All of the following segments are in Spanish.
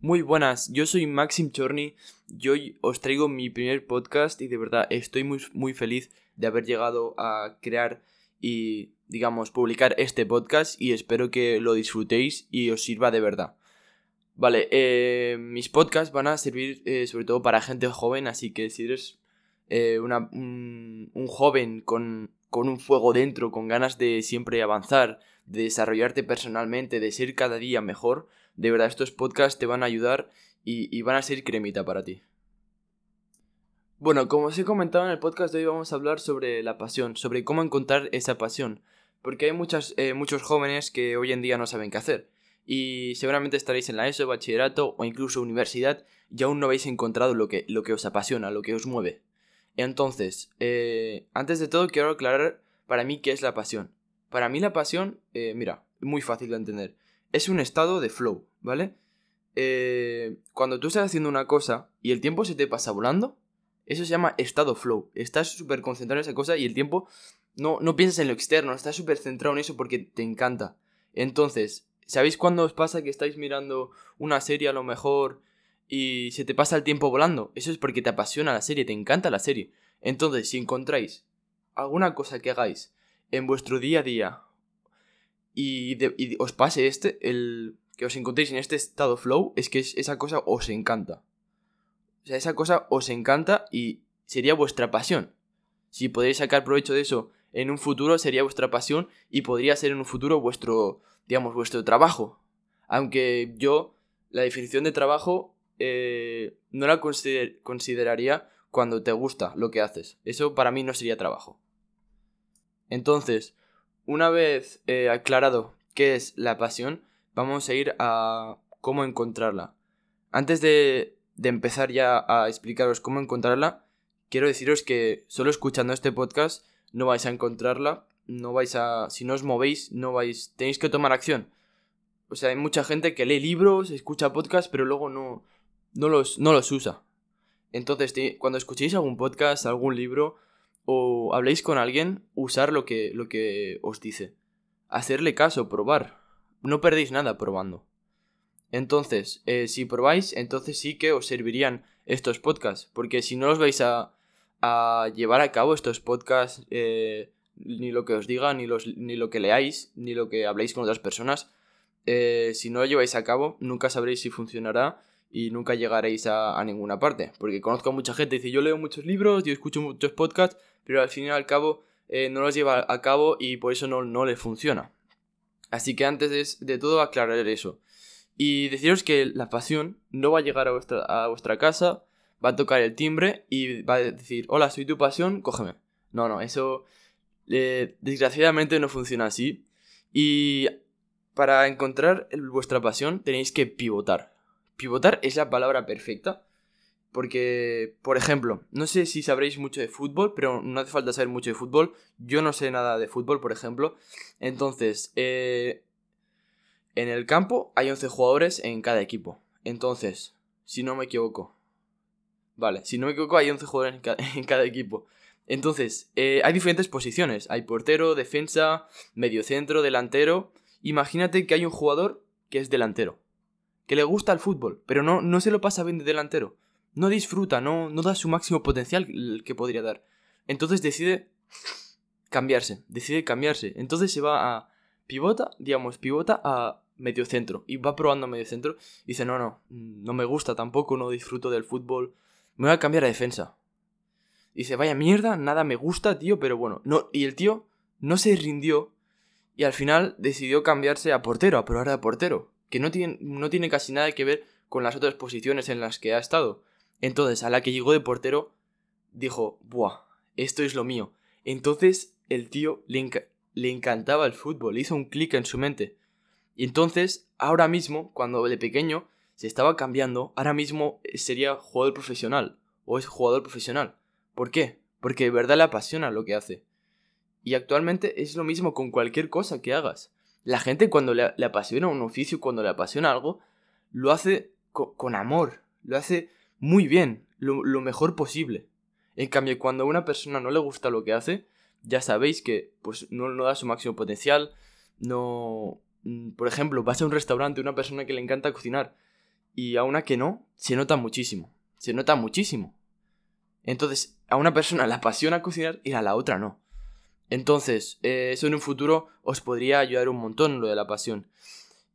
Muy buenas, yo soy Maxim Chorny y hoy os traigo mi primer podcast y de verdad estoy muy, muy feliz de haber llegado a crear y, digamos, publicar este podcast y espero que lo disfrutéis y os sirva de verdad. Vale, eh, mis podcasts van a servir eh, sobre todo para gente joven, así que si eres eh, un, un, joven con, con un fuego dentro, con ganas de siempre avanzar, de desarrollarte personalmente, de ser cada día mejor, de verdad estos podcasts te van a ayudar y, van a ser cremita para ti. Bueno, como os he comentado en el podcast de hoy vamos a hablar sobre la pasión, sobre cómo encontrar esa pasión, porque hay eh, muchos jóvenes que hoy en día no saben qué hacer, y seguramente estaréis en la ESO, bachillerato o incluso universidad y aún no habéis encontrado lo que, lo que os apasiona, lo que os mueve. Entonces, eh, antes de todo quiero aclarar para mí qué es la pasión. Para mí la pasión, eh, mira, muy fácil de entender, es un estado de flow, ¿vale? Eh, cuando tú estás haciendo una cosa y el tiempo se te pasa volando, eso se llama estado flow. Estás súper concentrado en esa cosa y el tiempo no, no piensas en lo externo, estás súper centrado en eso porque te encanta. Entonces, ¿sabéis cuándo os pasa que estáis mirando una serie a lo mejor y se te pasa el tiempo volando? Eso es porque te apasiona la serie, te encanta la serie. Entonces, si encontráis alguna cosa que hagáis en vuestro día a día y, y os pase este, el que os encontréis en este estado flow, es que esa cosa os encanta. O sea, esa cosa os encanta y sería vuestra pasión. Si podéis sacar provecho de eso en un futuro, sería vuestra pasión y podría ser en un futuro vuestro, digamos, vuestro trabajo. Aunque yo la definición de trabajo eh, no la consider consideraría cuando te gusta lo que haces. Eso para mí no sería trabajo. Entonces, una vez eh, aclarado qué es la pasión, vamos a ir a cómo encontrarla. Antes de empezar ya a explicaros cómo encontrarla, quiero deciros que solo escuchando este podcast no vais a encontrarla, no vais a... si no os movéis, no vais... tenéis que tomar acción. O sea, hay mucha gente que lee libros, escucha podcasts, pero luego no, no, los, no los usa. Entonces, cuando escuchéis algún podcast, algún libro, o habléis con alguien, usar lo que, lo que os dice. Hacerle caso, probar. No perdéis nada probando. Entonces, eh, si probáis, entonces sí que os servirían estos podcasts. Porque si no los vais a, llevar a cabo estos podcasts, eh, ni lo que os diga, ni, los, ni lo que leáis, ni lo que habléis con otras personas, eh, si no lo lleváis a cabo, nunca sabréis si funcionará y nunca llegaréis a, ninguna parte. Porque conozco a mucha gente dice, yo leo muchos libros, yo escucho muchos podcasts, pero al fin y al cabo no los lleva a cabo y por eso no, no le funciona. Así que antes de, de todo aclarar eso. Y deciros que la pasión no va a llegar a vuestra, a vuestra casa, va a tocar el timbre y va a decir, hola, soy tu pasión, cógeme. No, no, eso eh, desgraciadamente no funciona así. Y para encontrar vuestra pasión tenéis que pivotar. Pivotar es la palabra perfecta. Porque, por ejemplo, no sé si sabréis mucho de fútbol, pero no hace falta saber mucho de fútbol. Yo no sé nada de fútbol, por ejemplo. Entonces, eh, en el campo hay 11 jugadores en cada equipo. Entonces, si no me equivoco. Vale, si no me equivoco, hay 11 jugadores en cada, equipo. Entonces, eh, hay diferentes posiciones. Hay portero, defensa, mediocentro, delantero. Imagínate que hay un jugador que es delantero. Que le gusta el fútbol, pero no, no se lo pasa bien de delantero. No disfruta, no, no da su máximo potencial que podría dar. Entonces decide cambiarse. Decide cambiarse. Entonces se va a pivota, digamos, pivota a medio centro y va probando medio centro dice, no, no, no me gusta tampoco, no disfruto del fútbol, me voy a cambiar a defensa. dice, vaya mierda, nada me gusta, tío, pero bueno, no, y el tío no se rindió y al final decidió cambiarse a portero, a probar de portero, que no tiene, no tiene casi nada que ver con las otras posiciones en las que ha estado. Entonces, a la que llegó de portero, dijo, buah, esto es lo mío. Entonces, el tío le, le encantaba el fútbol, hizo un clic en su mente. Y entonces, ahora mismo, cuando de pequeño se estaba cambiando, ahora mismo sería jugador profesional, o es jugador profesional. ¿Por qué? Porque de verdad le apasiona lo que hace. Y actualmente es lo mismo con cualquier cosa que hagas. La gente cuando le, apasiona un oficio, cuando le apasiona algo, lo hace con amor, lo hace muy bien, lo, mejor posible. En cambio, cuando a una persona no le gusta lo que hace, ya sabéis que pues no, no da su máximo potencial, no, Mm, por ejemplo, vas a un restaurante, una persona que le encanta cocinar Y a una que no, se nota muchísimo. Se nota muchísimo. Entonces, a una persona le apasiona cocinar y a la otra no. Entonces, eh, eso en un futuro os podría ayudar un montón lo de la pasión.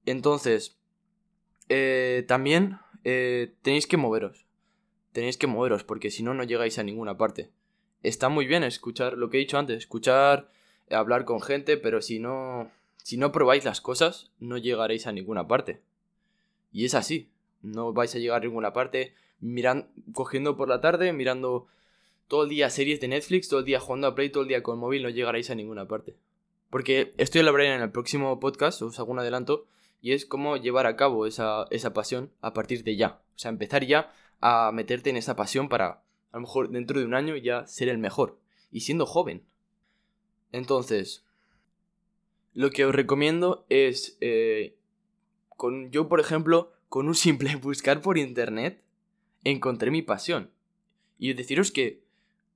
Entonces, eh, también eh, tenéis que moveros. Tenéis que moveros porque si no, no llegáis a ninguna parte. Está muy bien escuchar lo que he dicho antes, escuchar, hablar con gente, pero si no, si no probáis las cosas, no llegaréis a ninguna parte. Y es así, no vais a llegar a ninguna parte mirando, cogiendo por la tarde, mirando todo el día series de Netflix, todo el día jugando a Play, todo el día con móvil, no llegaréis a ninguna parte. Porque esto ya lo hablaré en el próximo podcast, os hago un adelanto, y es cómo llevar a cabo esa, esa pasión a partir de ya. O sea, empezar ya a meterte en esa pasión para, a lo mejor dentro de un año, ya ser el mejor. Y siendo joven. Entonces, lo que os recomiendo es, eh, con, yo por ejemplo, con un simple buscar por internet, encontré mi pasión. Y deciros que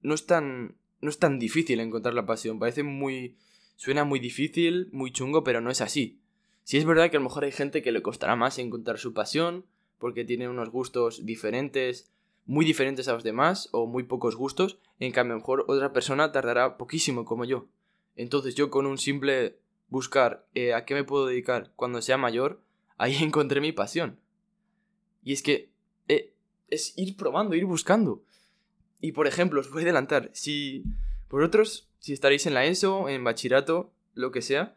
no es tan, no es tan difícil encontrar la pasión. Parece muy... Suena muy difícil, muy chungo, pero no es así. Si es verdad que a lo mejor hay gente que le costará más encontrar su pasión, porque tiene unos gustos diferentes, muy diferentes a los demás, o muy pocos gustos, en cambio a lo mejor otra persona tardará poquísimo como yo. Entonces yo con un simple buscar eh, a qué me puedo dedicar cuando sea mayor, ahí encontré mi pasión. Y es que eh, es ir probando, ir buscando. Y por ejemplo, os voy a adelantar, si vosotros, si estaréis en la ESO, en bachillerato, lo que sea,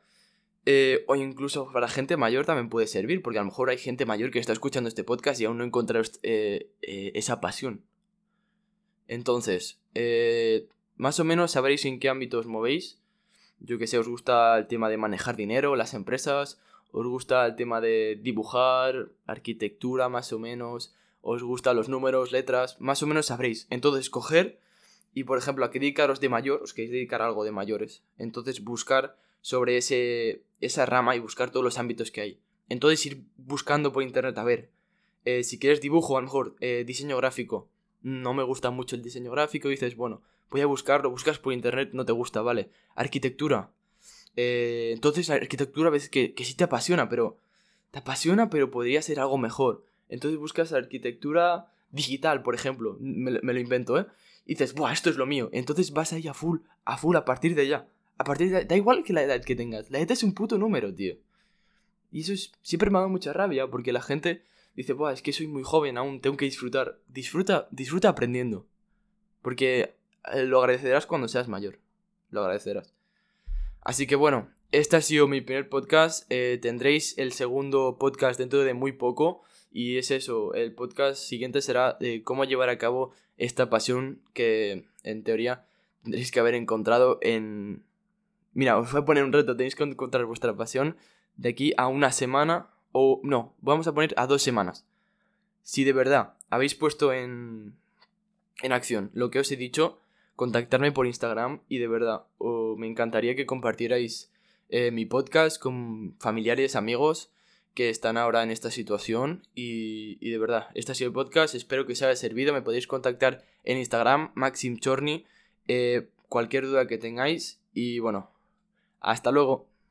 eh, o incluso para gente mayor también puede servir, porque a lo mejor hay gente mayor que está escuchando este podcast y aún no encontrado eh, eh, esa pasión. Entonces, más o menos sabréis en qué ámbitos movéis. Yo que sé, os gusta el tema de manejar dinero, las empresas, os gusta el tema de dibujar, arquitectura más o menos, os gustan los números, letras, más o menos sabréis. Entonces, coger y, por ejemplo, a qué dedicaros de mayor, os queréis dedicar a algo de mayores. Entonces, buscar sobre ese, esa rama y buscar todos los ámbitos que hay. Entonces, ir buscando por internet, a ver, eh, si quieres dibujo, a lo mejor eh, diseño gráfico, no me gusta mucho el diseño gráfico, dices, bueno, voy a buscarlo, buscas por internet, no te gusta, vale. Arquitectura. Eh, entonces, arquitectura ves que, que sí te apasiona, pero... Te apasiona, pero podría ser algo mejor. Entonces buscas arquitectura digital, por ejemplo, me, lo invento, ¿eh? Y dices, ¡buah, esto es lo mío! Entonces vas ahí a full, a full a partir de ya. A partir de... Da igual que la edad que tengas, la edad es un puto número, tío. Y eso es, siempre me ha dado mucha rabia, porque la gente dice, ¡buah, es que soy muy joven aún, tengo que disfrutar! Disfruta, disfruta aprendiendo. Porque eh, lo agradecerás cuando seas mayor. Lo agradecerás. Así que bueno, este ha sido mi primer podcast. Eh, tendréis el segundo podcast dentro de muy poco. Y es eso, el podcast siguiente será de cómo llevar a cabo esta pasión que en teoría tendréis que haber encontrado en... Mira, os voy a poner un reto, tenéis que encontrar vuestra pasión de aquí a una semana o no, vamos a poner a dos semanas. Si de verdad habéis puesto en, en acción lo que os he dicho, contactarme por Instagram y de verdad me encantaría que compartierais eh, mi podcast con familiares, amigos que están ahora en esta situación y, de verdad, este ha sido el podcast, espero que os haya servido, me podéis contactar en Instagram, Maxim Chorny, eh, cualquier duda que tengáis y bueno, hasta luego.